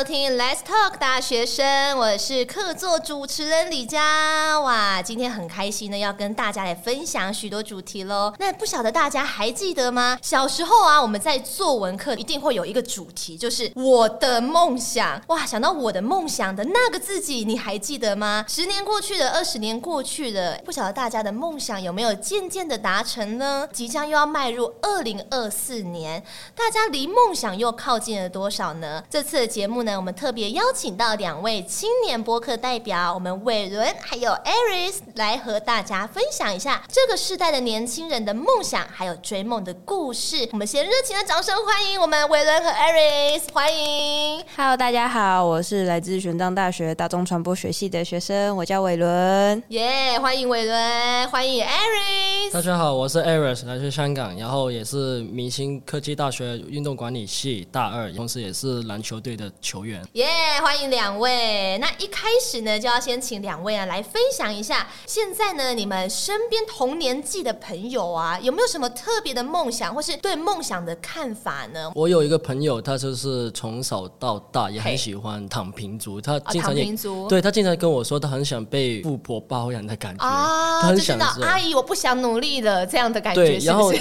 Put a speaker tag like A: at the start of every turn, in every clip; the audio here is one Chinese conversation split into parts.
A: 收听 Let's Talk 大学生，我是客座主持人李佳。哇，今天很开心呢，要跟大家来分享许多主题喽。那不晓得大家还记得吗？小时候啊，我们在作文课一定会有一个主题，就是我的梦想。哇，想到我的梦想的那个自己，你还记得吗？十年过去了，二十年过去了，不晓得大家的梦想有没有渐渐的达成呢？即将又要迈入二零二四年，大家离梦想又靠近了多少呢？这次的节目呢，我们特别邀请到两位青年播客代表，我们伟伦还有 Aris 来和大家分享一下这个时代的年轻人的梦想，还有追梦的故事。我们先热情的掌声欢迎我们伟伦和 Aris，欢迎。
B: Hello，大家好，我是来自玄奘大学大众传播学系的学生，我叫伟伦。
A: 耶，yeah, 欢迎伟伦，欢迎 Aris。
C: 大家好，我是 Aris，来自香港，然后也是明星科技大学运动管理系大二，同时也是篮。球队的球员，
A: 耶！Yeah, 欢迎两位。那一开始呢，就要先请两位啊来分享一下，现在呢，你们身边同年纪的朋友啊，有没有什么特别的梦想，或是对梦想的看法呢？
C: 我有一个朋友，他就是从小到大也很喜欢躺平族，他经常也、哦、对他经常跟我说，他很想被富婆包养的感觉啊，他很想
A: 阿姨，我不想努力了这样的感觉。
C: 对，然后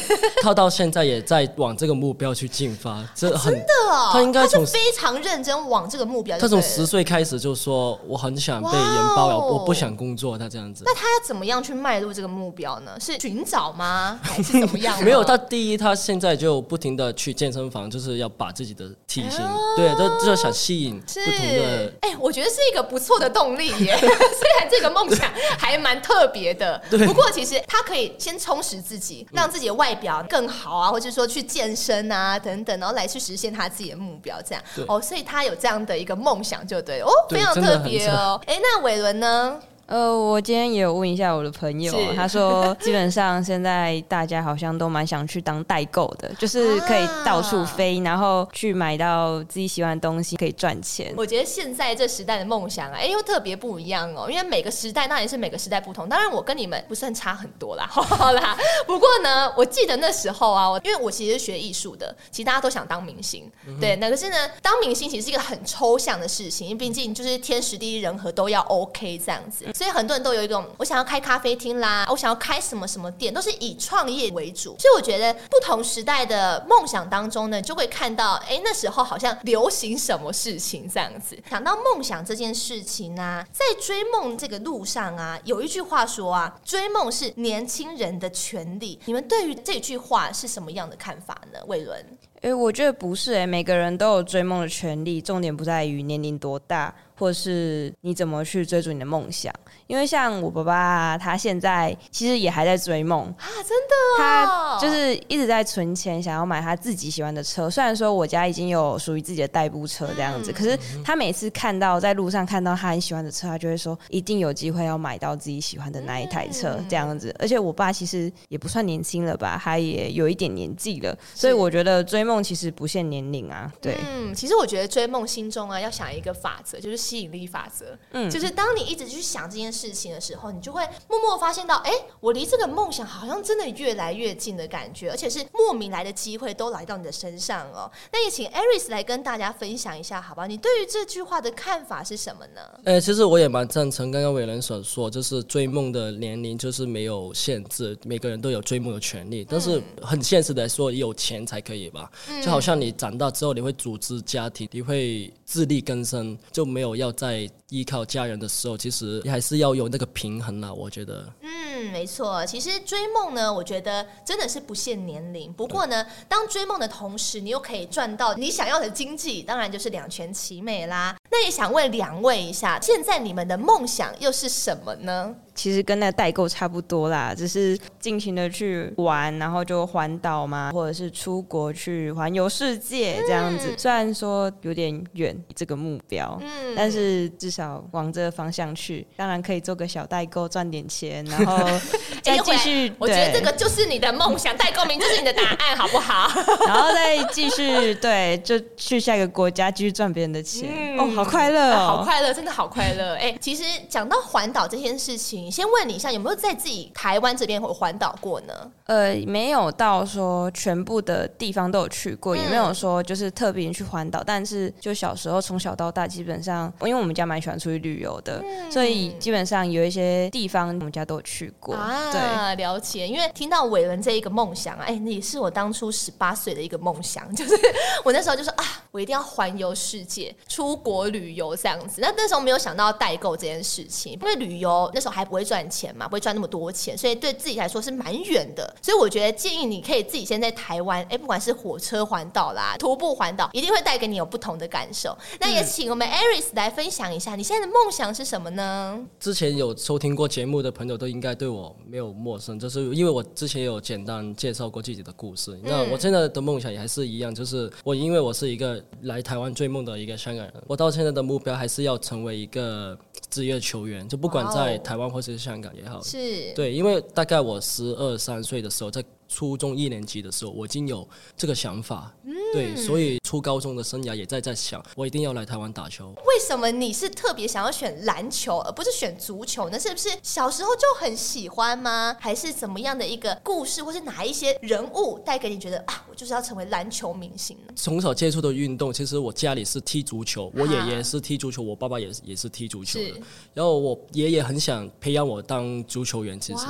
C: 他到现在也在往这个目标去进发，这很、啊、真的
A: 哦，
C: 他应该从
A: 非。常认真往这个目标，
C: 他从十岁开始就说我很想被人包养，哦、我不想工作。他这样子，
A: 那他要怎么样去迈入这个目标呢？是寻找吗？还是怎么样？
C: 没有，他第一，他现在就不停的去健身房，就是要把自己的体型，哦、对，都就想吸引不同的。
A: 哎、欸，我觉得是一个不错的动力耶。虽然这个梦想还蛮特别的，对不过其实他可以先充实自己，让自己的外表更好啊，或者说去健身啊等等，然后来去实现他自己的目标，这样。哦，所以他有这样的一个梦想，就对哦，对非常特别哦。哎，那伟伦呢？
B: 呃，我今天也有问一下我的朋友，他说 基本上现在大家好像都蛮想去当代购的，就是可以到处飞，啊、然后去买到自己喜欢的东西，可以赚钱。
A: 我觉得现在这时代的梦想啊，哎，又特别不一样哦，因为每个时代那也是每个时代不同。当然，我跟你们不算差很多啦，好啦。不过呢，我记得那时候啊，我因为我其实是学艺术的，其实大家都想当明星，嗯、对。那可是呢，当明星其实是一个很抽象的事情，因为毕竟就是天时地利人和都要 OK 这样子。所以很多人都有一种，我想要开咖啡厅啦，我想要开什么什么店，都是以创业为主。所以我觉得不同时代的梦想当中呢，就会看到，哎，那时候好像流行什么事情这样子。想到梦想这件事情呢，在追梦这个路上啊，有一句话说啊，追梦是年轻人的权利。你们对于这句话是什么样的看法呢？伟伦？
B: 哎，我觉得不是哎，每个人都有追梦的权利，重点不在于年龄多大。或是你怎么去追逐你的梦想？因为像我爸爸，他现在其实也还在追梦啊，
A: 真的，
B: 他就是一直在存钱，想要买他自己喜欢的车。虽然说我家已经有属于自己的代步车这样子，可是他每次看到在路上看到他很喜欢的车，他就会说一定有机会要买到自己喜欢的那一台车这样子。而且我爸其实也不算年轻了吧，他也有一点年纪了，所以我觉得追梦其实不限年龄啊。对，
A: 嗯，其实我觉得追梦心中啊要想一个法则，就是。吸引力法则，嗯，就是当你一直去想这件事情的时候，你就会默默发现到，哎，我离这个梦想好像真的越来越近的感觉，而且是莫名来的机会都来到你的身上哦。那也请 Aris 来跟大家分享一下，好吧？你对于这句话的看法是什么呢？
C: 哎，其实我也蛮赞成刚刚伟伦所说，就是追梦的年龄就是没有限制，每个人都有追梦的权利。但是很现实的说，有钱才可以吧？嗯，就好像你长大之后，你会组织家庭，你会自力更生，就没有要再依靠家人的时候，其实你还是要有那个平衡啦。我觉得，
A: 嗯，没错。其实追梦呢，我觉得真的是不限年龄。不过呢，当追梦的同时，你又可以赚到你想要的经济，当然就是两全其美啦。那也想问两位一下，现在你们的梦想又是什么呢？
B: 其实跟那代购差不多啦，只是尽情的去玩，然后就环岛嘛，或者是出国去环游世界这样子。嗯、虽然说有点远这个目标，嗯，但是至少往这个方向去，当然可以做个小代购赚点钱，然后 再继续。
A: 我觉得这个就是你的梦想，代购名就是你的答案，好不好？
B: 然后再继续对，就去下一个国家继续赚别人的钱。嗯、哦，好快乐哦、啊，
A: 好快乐，真的好快乐。哎、欸，其实讲到环岛这件事情。情。先问你一下，有没有在自己台湾这边或环岛过呢？
B: 呃，没有到说全部的地方都有去过，嗯、也没有说就是特别去环岛。但是就小时候从小到大，基本上因为我们家蛮喜欢出去旅游的，嗯、所以基本上有一些地方我们家都有去过。啊，
A: 对，了解。因为听到伟伦这一个梦想，哎，那也是我当初十八岁的一个梦想，就是 我那时候就说啊，我一定要环游世界，出国旅游这样子。那那时候没有想到代购这件事情，因为旅游那时候还不会赚钱嘛，不会赚那么多钱，所以对自己来说是蛮远的。所以我觉得建议你可以自己先在台湾，哎，不管是火车环岛啦、徒步环岛，一定会带给你有不同的感受。那也请我们 Aris 来分享一下，你现在的梦想是什么呢？
C: 之前有收听过节目的朋友都应该对我没有陌生，就是因为我之前有简单介绍过自己的故事。嗯、那我现在的梦想也还是一样，就是我因为我是一个来台湾追梦的一个香港人，我到现在的目标还是要成为一个职业球员，就不管在台湾或者是香港也好，
A: 是。
C: 对，因为大概我十二三岁的时候在。初中一年级的时候，我已经有这个想法，嗯、对，所以初高中的生涯也在在想，我一定要来台湾打球。
A: 为什么你是特别想要选篮球，而不是选足球呢？是不是小时候就很喜欢吗？还是怎么样的一个故事，或是哪一些人物带给你觉得啊，我就是要成为篮球明星呢？
C: 从小接触的运动，其实我家里是踢足球，我爷爷是踢足球，我爸爸也也是踢足球的。是然后我爷爷很想培养我当足球员，其实，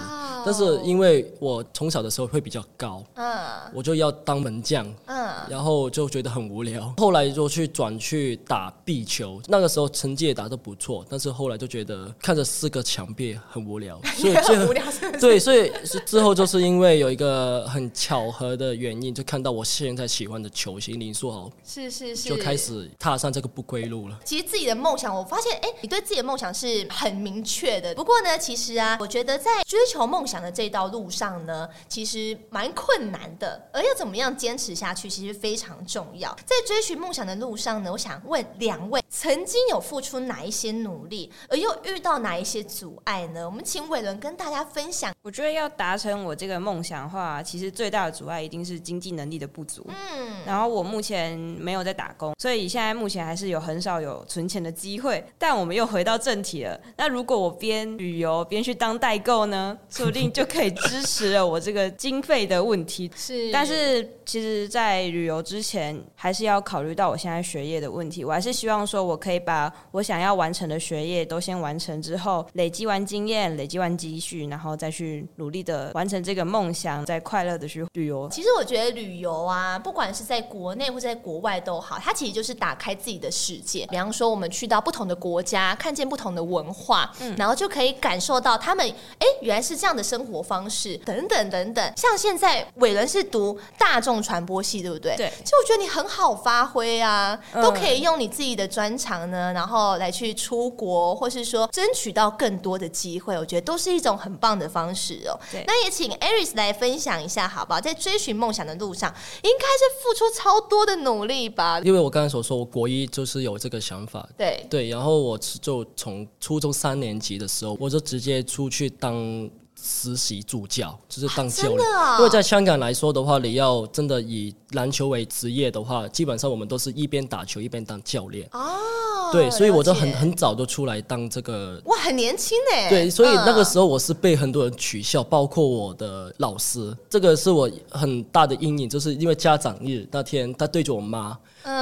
C: 但是因为我从小的时候会比较高，嗯，我就要当门将，嗯，然后就觉得很无聊。后来就去转去打壁球，那个时候成绩也打得不错，但是后来就觉得看着四个墙壁很无聊，所以就无聊是是？对，所以之后就是因为有一个很巧合的原因，就看到我现在喜欢的球星林书豪，
A: 是是是，
C: 就开始踏上这个不归路了。
A: 其实自己的梦想，我发现，哎，你对自己的梦想是很明确的。不过呢，其实啊，我觉得在追求梦想的这道路上呢，其实蛮。困难的，而要怎么样坚持下去，其实非常重要。在追寻梦想的路上呢，我想问两位，曾经有付出哪一些努力，而又遇到哪一些阻碍呢？我们请伟伦跟大家分享。
B: 我觉得要达成我这个梦想的话，其实最大的阻碍一定是经济能力的不足。嗯，然后我目前没有在打工，所以现在目前还是有很少有存钱的机会。但我们又回到正题了，那如果我边旅游边去当代购呢，说不定就可以支持了我这个经费的问题。是，但是其实，在旅游之前，还是要考虑到我现在学业的问题。我还是希望说，我可以把我想要完成的学业都先完成之后，累积完经验，累积完积蓄，然后再去努力的完成这个梦想，再快乐的去旅游。
A: 其实我觉得旅游啊，不管是在国内或者在国外都好，它其实就是打开自己的世界。比方说，我们去到不同的国家，看见不同的文化，嗯，然后就可以感受到他们，哎，原来是这样的生活方式，等等等等。像现在伟伦是读大众传播系，对不对？
B: 对。
A: 其实我觉得你很好发挥啊，嗯、都可以用你自己的专长呢，然后来去出国，或是说争取到更多的机会。我觉得都是一种很棒的方式哦。对。那也请 Aris 来分享一下，好不好？在追寻梦想的路上，应该是付出超多的努力吧？
C: 因为我刚才所说，我国一就是有这个想法。
A: 对
C: 对，然后我就从初中三年级的时候，我就直接出去当。实习助教就是当教练，啊哦、因为在香港来说的话，你要真的以篮球为职业的话，基本上我们都是一边打球一边当教练。哦，对，所以我就很很早就出来当这个。
A: 哇，很年轻哎。
C: 对，所以那个时候我是被很多人取笑，包括我的老师。这个是我很大的阴影，就是因为家长日那天，他对着我妈。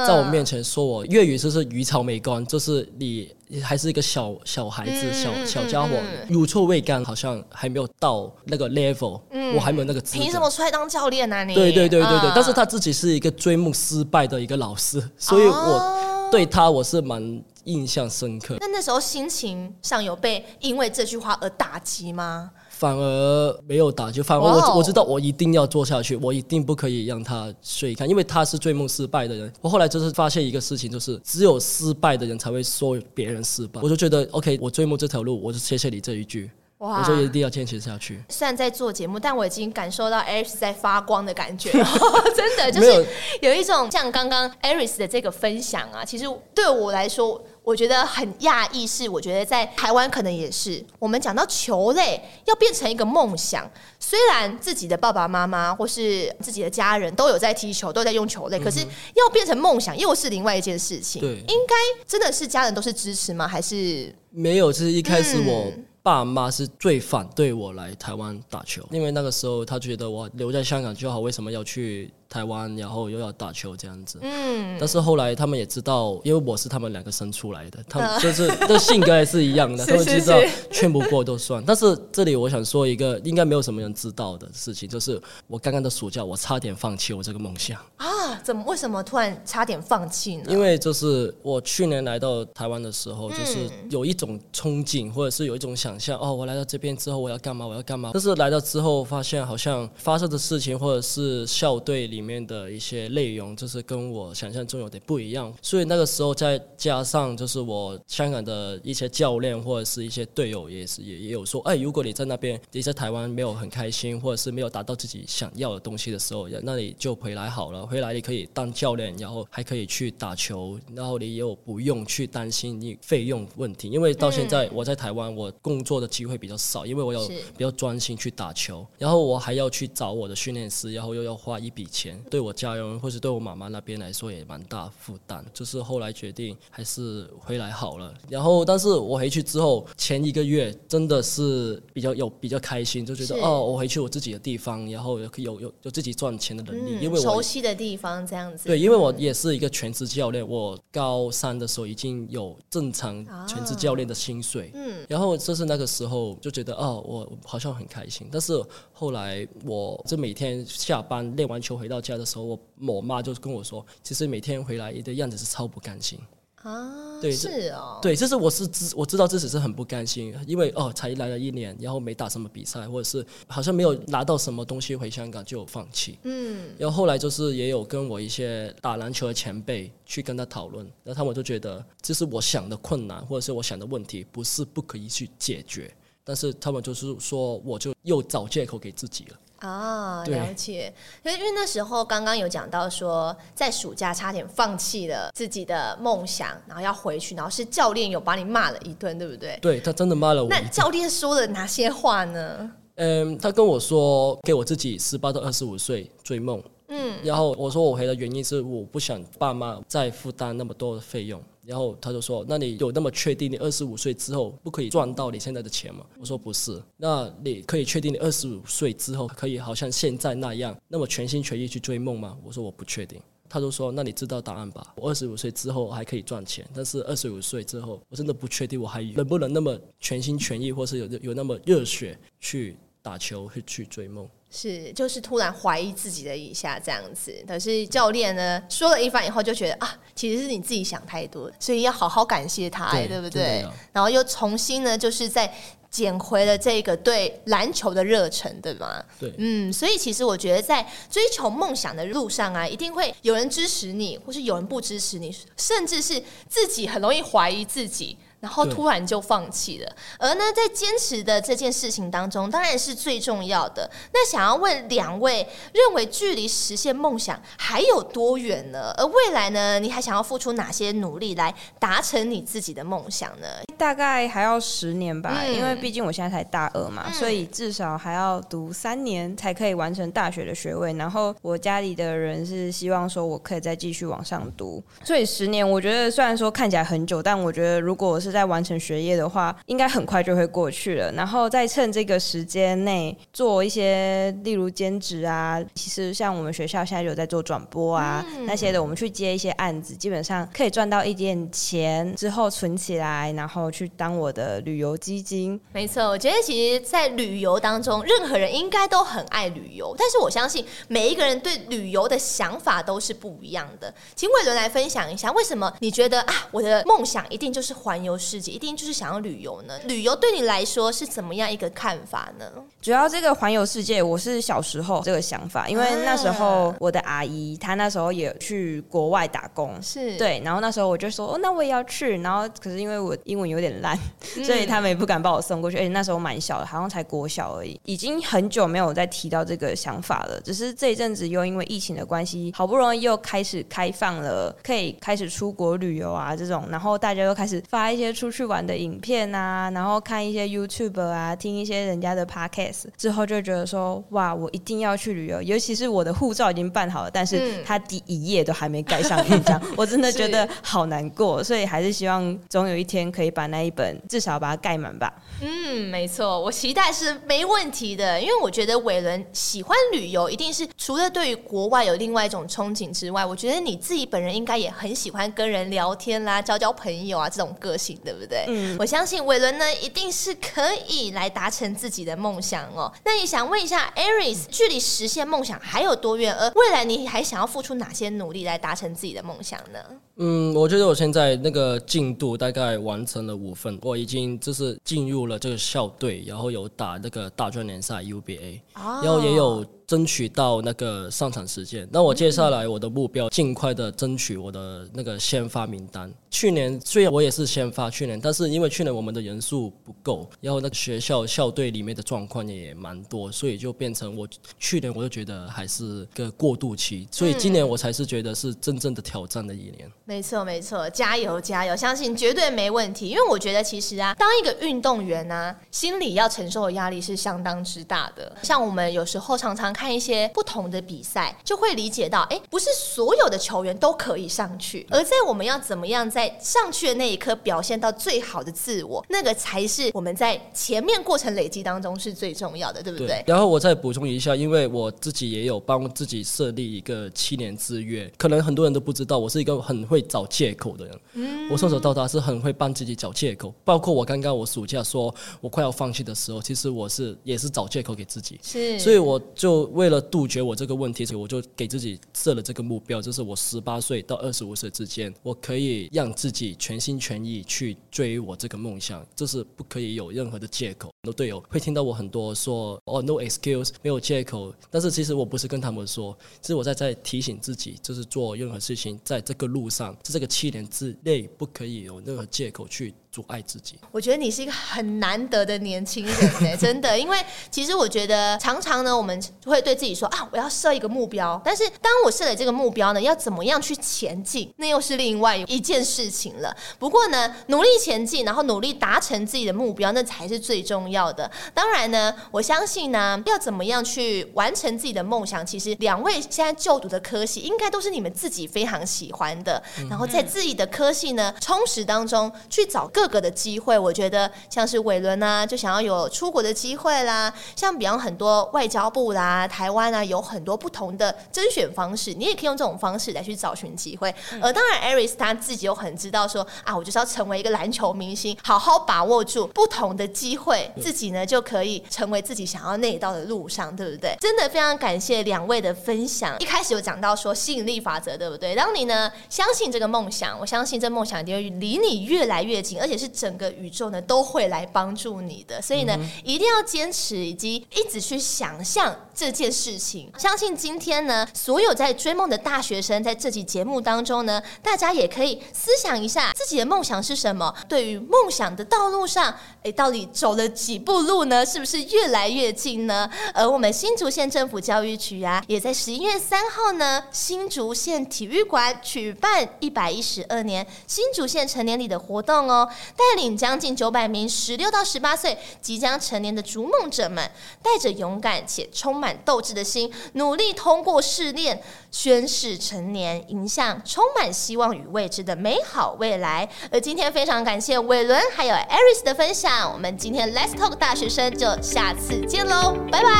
C: 在我面前说我粤语就是鱼草没干，就是你还是一个小小孩子，小小家伙，乳臭未干，好像还没有到那个 level，我还没有那个资格。
A: 凭什么出来当教练呢？你
C: 对对对对对，但是他自己是一个追梦失败的一个老师，所以我对他我是蛮印象深刻。
A: 那那时候心情上有被因为这句话而打击吗？
C: 反而没有打，就反而我我知道我一定要做下去，我一定不可以让他睡看，因为他是追梦失败的人。我后来就是发现一个事情，就是只有失败的人才会说别人失败。我就觉得 OK，我追梦这条路，我就谢谢你这一句，哇我就一定要坚持下去。
A: 虽然在做节目，但我已经感受到 Aris 在发光的感觉，真的就是有一种像刚刚 Aris 的这个分享啊，其实对我来说。我觉得很讶异，是我觉得在台湾可能也是，我们讲到球类要变成一个梦想，虽然自己的爸爸妈妈或是自己的家人都有在踢球，都在用球类，可是要变成梦想又是另外一件事情。对，应该真的是家人都是支持吗？还是
C: 没有？就是一开始我。爸妈是最反对我来台湾打球，因为那个时候他觉得我留在香港就好，为什么要去？台湾，然后又要打球这样子，嗯，但是后来他们也知道，因为我是他们两个生出来的，他们 就是的性格也是一样的，他们知道劝不过都算。但是这里我想说一个应该没有什么人知道的事情，就是我刚刚的暑假，我差点放弃我这个梦想
A: 啊！怎么？为什么突然差点放弃呢？
C: 因为就是我去年来到台湾的时候，就是有一种憧憬，或者是有一种想象，哦，我来到这边之后我要干嘛？我要干嘛？但是来到之后发现，好像发生的事情，或者是校队里。里面的一些内容就是跟我想象中有点不一样，所以那个时候再加上就是我香港的一些教练或者是一些队友也是也也有说，哎，如果你在那边你在台湾没有很开心，或者是没有达到自己想要的东西的时候，那你就回来好了，回来你可以当教练，然后还可以去打球，然后你又不用去担心你费用问题，因为到现在我在台湾我工作的机会比较少，因为我有比较专心去打球，然后我还要去找我的训练师，然后又要花一笔钱。对我家人或者对我妈妈那边来说也蛮大负担，就是后来决定还是回来好了。然后，但是我回去之后前一个月真的是比较有比较开心，就觉得哦，我回去我自己的地方，然后有有有有自己赚钱的能力，嗯、因为我
A: 熟悉的地方这样子。
C: 对，因为我也是一个全职教练，我高三的时候已经有正常全职教练的薪水，嗯，然后就是那个时候就觉得哦，我好像很开心。但是后来我就每天下班练完球回到。家的时候，我我妈就跟我说，其实每天回来的样子是超不甘心
A: 啊。
C: 对，
A: 是哦，
C: 对，就是我是知我知道自己是很不甘心，因为哦，才来了一年，然后没打什么比赛，或者是好像没有拿到什么东西，回香港就放弃。嗯，然后后来就是也有跟我一些打篮球的前辈去跟他讨论，然后他们就觉得，就是我想的困难或者是我想的问题，不是不可以去解决，但是他们就是说，我就又找借口给自己了。
A: 啊，了解。因为因为那时候刚刚有讲到说，在暑假差点放弃了自己的梦想，然后要回去，然后是教练有把你骂了一顿，对不对？
C: 对，他真的骂了我。
A: 那教练说了哪些话呢？
C: 嗯，他跟我说，给我自己十八到二十五岁追梦。嗯，然后我说我回的原因是我不想爸妈再负担那么多的费用。然后他就说：“那你有那么确定你二十五岁之后不可以赚到你现在的钱吗？”我说：“不是。”那你可以确定你二十五岁之后可以好像现在那样那么全心全意去追梦吗？我说：“我不确定。”他就说：“那你知道答案吧？我二十五岁之后还可以赚钱，但是二十五岁之后我真的不确定我还能不能那么全心全意，或是有有那么热血去打球去去追梦。”
A: 是，就是突然怀疑自己的一下这样子，可是教练呢说了一番以后，就觉得啊，其实是你自己想太多，所以要好好感谢他，对，对不对？然后又重新呢，就是在捡回了这个对篮球的热忱，对吗？
C: 对，
A: 嗯，所以其实我觉得在追求梦想的路上啊，一定会有人支持你，或是有人不支持你，甚至是自己很容易怀疑自己。然后突然就放弃了，而呢，在坚持的这件事情当中，当然是最重要的。那想要问两位，认为距离实现梦想还有多远呢？而未来呢，你还想要付出哪些努力来达成你自己的梦想呢？
B: 大概还要十年吧，嗯、因为毕竟我现在才大二嘛，嗯、所以至少还要读三年才可以完成大学的学位。然后我家里的人是希望说我可以再继续往上读，所以十年我觉得虽然说看起来很久，但我觉得如果我是在完成学业的话，应该很快就会过去了。然后再趁这个时间内做一些，例如兼职啊。其实像我们学校现在有在做转播啊，嗯、那些的，我们去接一些案子，基本上可以赚到一点钱之后存起来，然后去当我的旅游基金。
A: 没错，我觉得其实，在旅游当中，任何人应该都很爱旅游，但是我相信每一个人对旅游的想法都是不一样的。请伟伦来分享一下，为什么你觉得啊，我的梦想一定就是环游世界？一定就是想要旅游呢？旅游对你来说是怎么样一个看法呢？
B: 主要这个环游世界，我是小时候这个想法，因为那时候我的阿姨她那时候也去国外打工，是对，然后那时候我就说哦，那我也要去，然后可是因为我英文有点烂，所以他们也不敢把我送过去，而且那时候蛮小的，好像才国小而已，已经很久没有再提到这个想法了。只是这一阵子又因为疫情的关系，好不容易又开始开放了，可以开始出国旅游啊这种，然后大家又开始发一些。些出去玩的影片啊，然后看一些 YouTube 啊，听一些人家的 Podcast 之后，就觉得说，哇，我一定要去旅游。尤其是我的护照已经办好了，但是他第一页都还没盖上印章，我真的觉得好难过。所以还是希望总有一天可以把那一本至少把它盖满吧。
A: 嗯，没错，我期待是没问题的，因为我觉得伟伦喜欢旅游，一定是除了对于国外有另外一种憧憬之外，我觉得你自己本人应该也很喜欢跟人聊天啦，交交朋友啊，这种个性，对不对？嗯，我相信伟伦呢，一定是可以来达成自己的梦想哦。那也想问一下，Aris，距离实现梦想还有多远？而未来你还想要付出哪些努力来达成自己的梦想呢？
C: 嗯，我觉得我现在那个进度大概完成了五分，我已经就是进入了这个校队，然后有打那个大专联赛 UBA，然后也有。争取到那个上场时间，那我接下来我的目标尽快的争取我的那个先发名单。去年虽然我也是先发，去年，但是因为去年我们的人数不够，然后那个学校校队里面的状况也蛮多，所以就变成我去年我就觉得还是个过渡期，所以今年我才是觉得是真正的挑战的一年。
A: 没错没错，加油加油，相信绝对没问题。因为我觉得其实啊，当一个运动员呢、心里要承受的压力是相当之大的。像我们有时候常常。看一些不同的比赛，就会理解到，哎，不是所有的球员都可以上去，而在我们要怎么样在上去的那一刻表现到最好的自我，那个才是我们在前面过程累积当中是最重要的，对不？对。
C: 然后我再补充一下，因为我自己也有帮自己设立一个七年之约，可能很多人都不知道，我是一个很会找借口的人。嗯。我从小到大是很会帮自己找借口，包括我刚刚我暑假说我快要放弃的时候，其实我是也是找借口给自己。
A: 是。
C: 所以我就。为了杜绝我这个问题，所以我就给自己设了这个目标，就是我十八岁到二十五岁之间，我可以让自己全心全意去追我这个梦想，这是不可以有任何的借口。很多队友会听到我很多说哦，no excuse，没有借口。但是其实我不是跟他们说，其实我在在提醒自己，就是做任何事情，在这个路上，在这个七年之内，不可以有任何借口去。阻碍自己，
A: 我觉得你是一个很难得的年轻人呢，真的。因为其实我觉得常常呢，我们会对自己说啊，我要设一个目标。但是当我设了这个目标呢，要怎么样去前进，那又是另外一件事情了。不过呢，努力前进，然后努力达成自己的目标，那才是最重要的。当然呢，我相信呢，要怎么样去完成自己的梦想，其实两位现在就读的科系，应该都是你们自己非常喜欢的。然后在自己的科系呢，充实当中去找。各个的机会，我觉得像是伟伦啊，就想要有出国的机会啦。像比方很多外交部啦、台湾啊，有很多不同的甄选方式，你也可以用这种方式来去找寻机会。呃当然艾瑞斯他自己又很知道说啊，我就是要成为一个篮球明星，好好把握住不同的机会，自己呢就可以成为自己想要那一道的路上，对不对？真的非常感谢两位的分享。一开始有讲到说吸引力法则，对不对？当你呢相信这个梦想，我相信这梦想一定会离你越来越近，而且是整个宇宙呢都会来帮助你的，所以呢，一定要坚持，以及一直去想象这件事情。相信今天呢，所有在追梦的大学生，在这期节目当中呢，大家也可以思想一下自己的梦想是什么。对于梦想的道路上，诶，到底走了几步路呢？是不是越来越近呢？而我们新竹县政府教育局啊，也在十一月三号呢，新竹县体育馆举办一百一十二年新竹县成年礼的活动哦，带领将近九百名十六到十八岁即将成年的逐梦者们，带着勇敢且充满斗志的心，努力通过试炼，宣誓成年，迎向充满希望与未知的美好未来。而今天非常感谢伟伦还有 Aris 的分享，我们今天 Let's Talk 大学生就下次见喽，拜拜，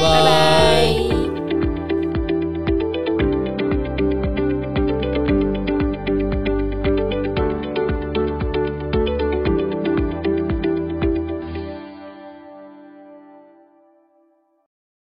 C: 拜拜。